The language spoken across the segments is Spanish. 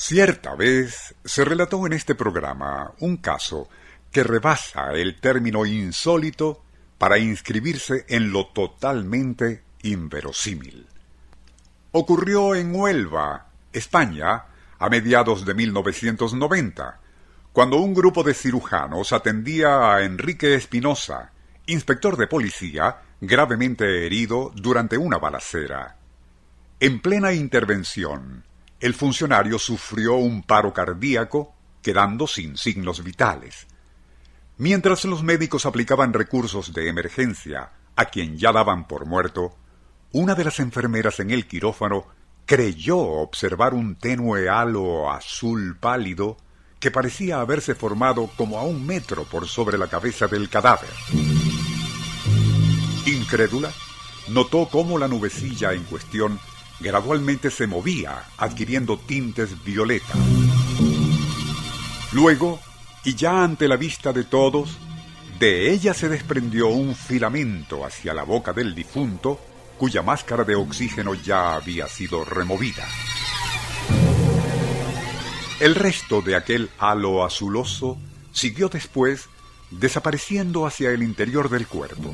Cierta vez se relató en este programa un caso que rebasa el término insólito para inscribirse en lo totalmente inverosímil. Ocurrió en Huelva, España, a mediados de 1990, cuando un grupo de cirujanos atendía a Enrique Espinosa, inspector de policía, gravemente herido durante una balacera. En plena intervención, el funcionario sufrió un paro cardíaco, quedando sin signos vitales. Mientras los médicos aplicaban recursos de emergencia a quien ya daban por muerto, una de las enfermeras en el quirófano creyó observar un tenue halo azul pálido que parecía haberse formado como a un metro por sobre la cabeza del cadáver. Incrédula, notó cómo la nubecilla en cuestión gradualmente se movía, adquiriendo tintes violeta. Luego, y ya ante la vista de todos, de ella se desprendió un filamento hacia la boca del difunto, cuya máscara de oxígeno ya había sido removida. El resto de aquel halo azuloso siguió después desapareciendo hacia el interior del cuerpo.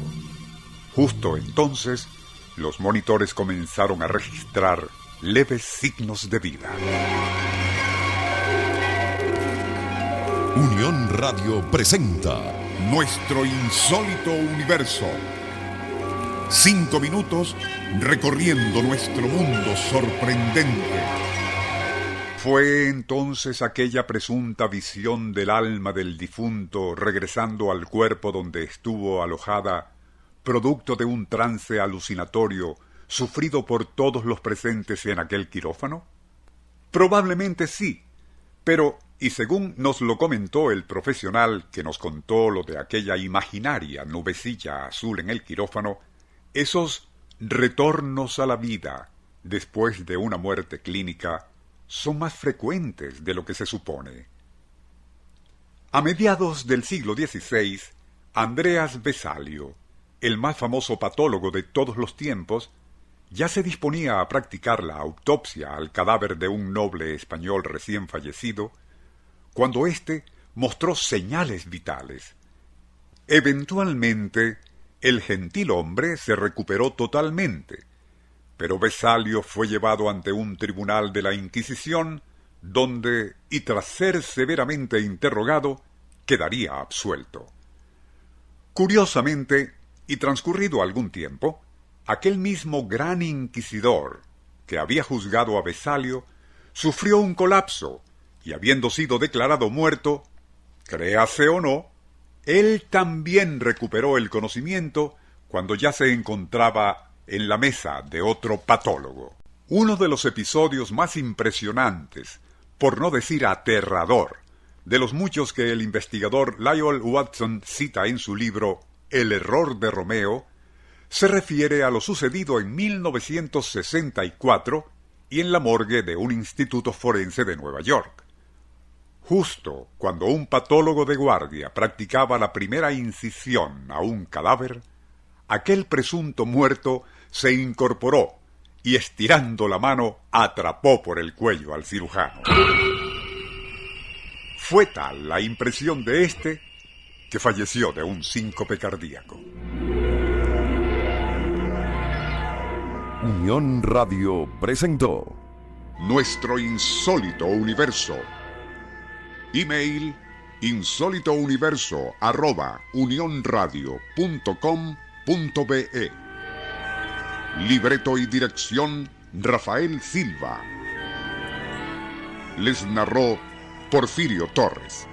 Justo entonces, los monitores comenzaron a registrar leves signos de vida. Unión Radio presenta Nuestro insólito universo. Cinco minutos recorriendo nuestro mundo sorprendente. Fue entonces aquella presunta visión del alma del difunto regresando al cuerpo donde estuvo alojada producto de un trance alucinatorio sufrido por todos los presentes en aquel quirófano? Probablemente sí, pero, y según nos lo comentó el profesional que nos contó lo de aquella imaginaria nubecilla azul en el quirófano, esos retornos a la vida después de una muerte clínica son más frecuentes de lo que se supone. A mediados del siglo XVI, Andreas Vesalio, el más famoso patólogo de todos los tiempos, ya se disponía a practicar la autopsia al cadáver de un noble español recién fallecido, cuando éste mostró señales vitales. Eventualmente, el gentil hombre se recuperó totalmente, pero Vesalio fue llevado ante un tribunal de la Inquisición, donde, y tras ser severamente interrogado, quedaría absuelto. Curiosamente, y transcurrido algún tiempo, aquel mismo gran inquisidor que había juzgado a Vesalio sufrió un colapso y habiendo sido declarado muerto, créase o no, él también recuperó el conocimiento cuando ya se encontraba en la mesa de otro patólogo. Uno de los episodios más impresionantes, por no decir aterrador, de los muchos que el investigador Lyle Watson cita en su libro el error de Romeo se refiere a lo sucedido en 1964 y en la morgue de un instituto forense de Nueva York. Justo cuando un patólogo de guardia practicaba la primera incisión a un cadáver, aquel presunto muerto se incorporó y estirando la mano atrapó por el cuello al cirujano. Fue tal la impresión de éste que falleció de un síncope cardíaco. Unión Radio presentó Nuestro insólito universo. Email insólitouniverso arroba unionradio.com.be Libreto y dirección Rafael Silva. Les narró Porfirio Torres.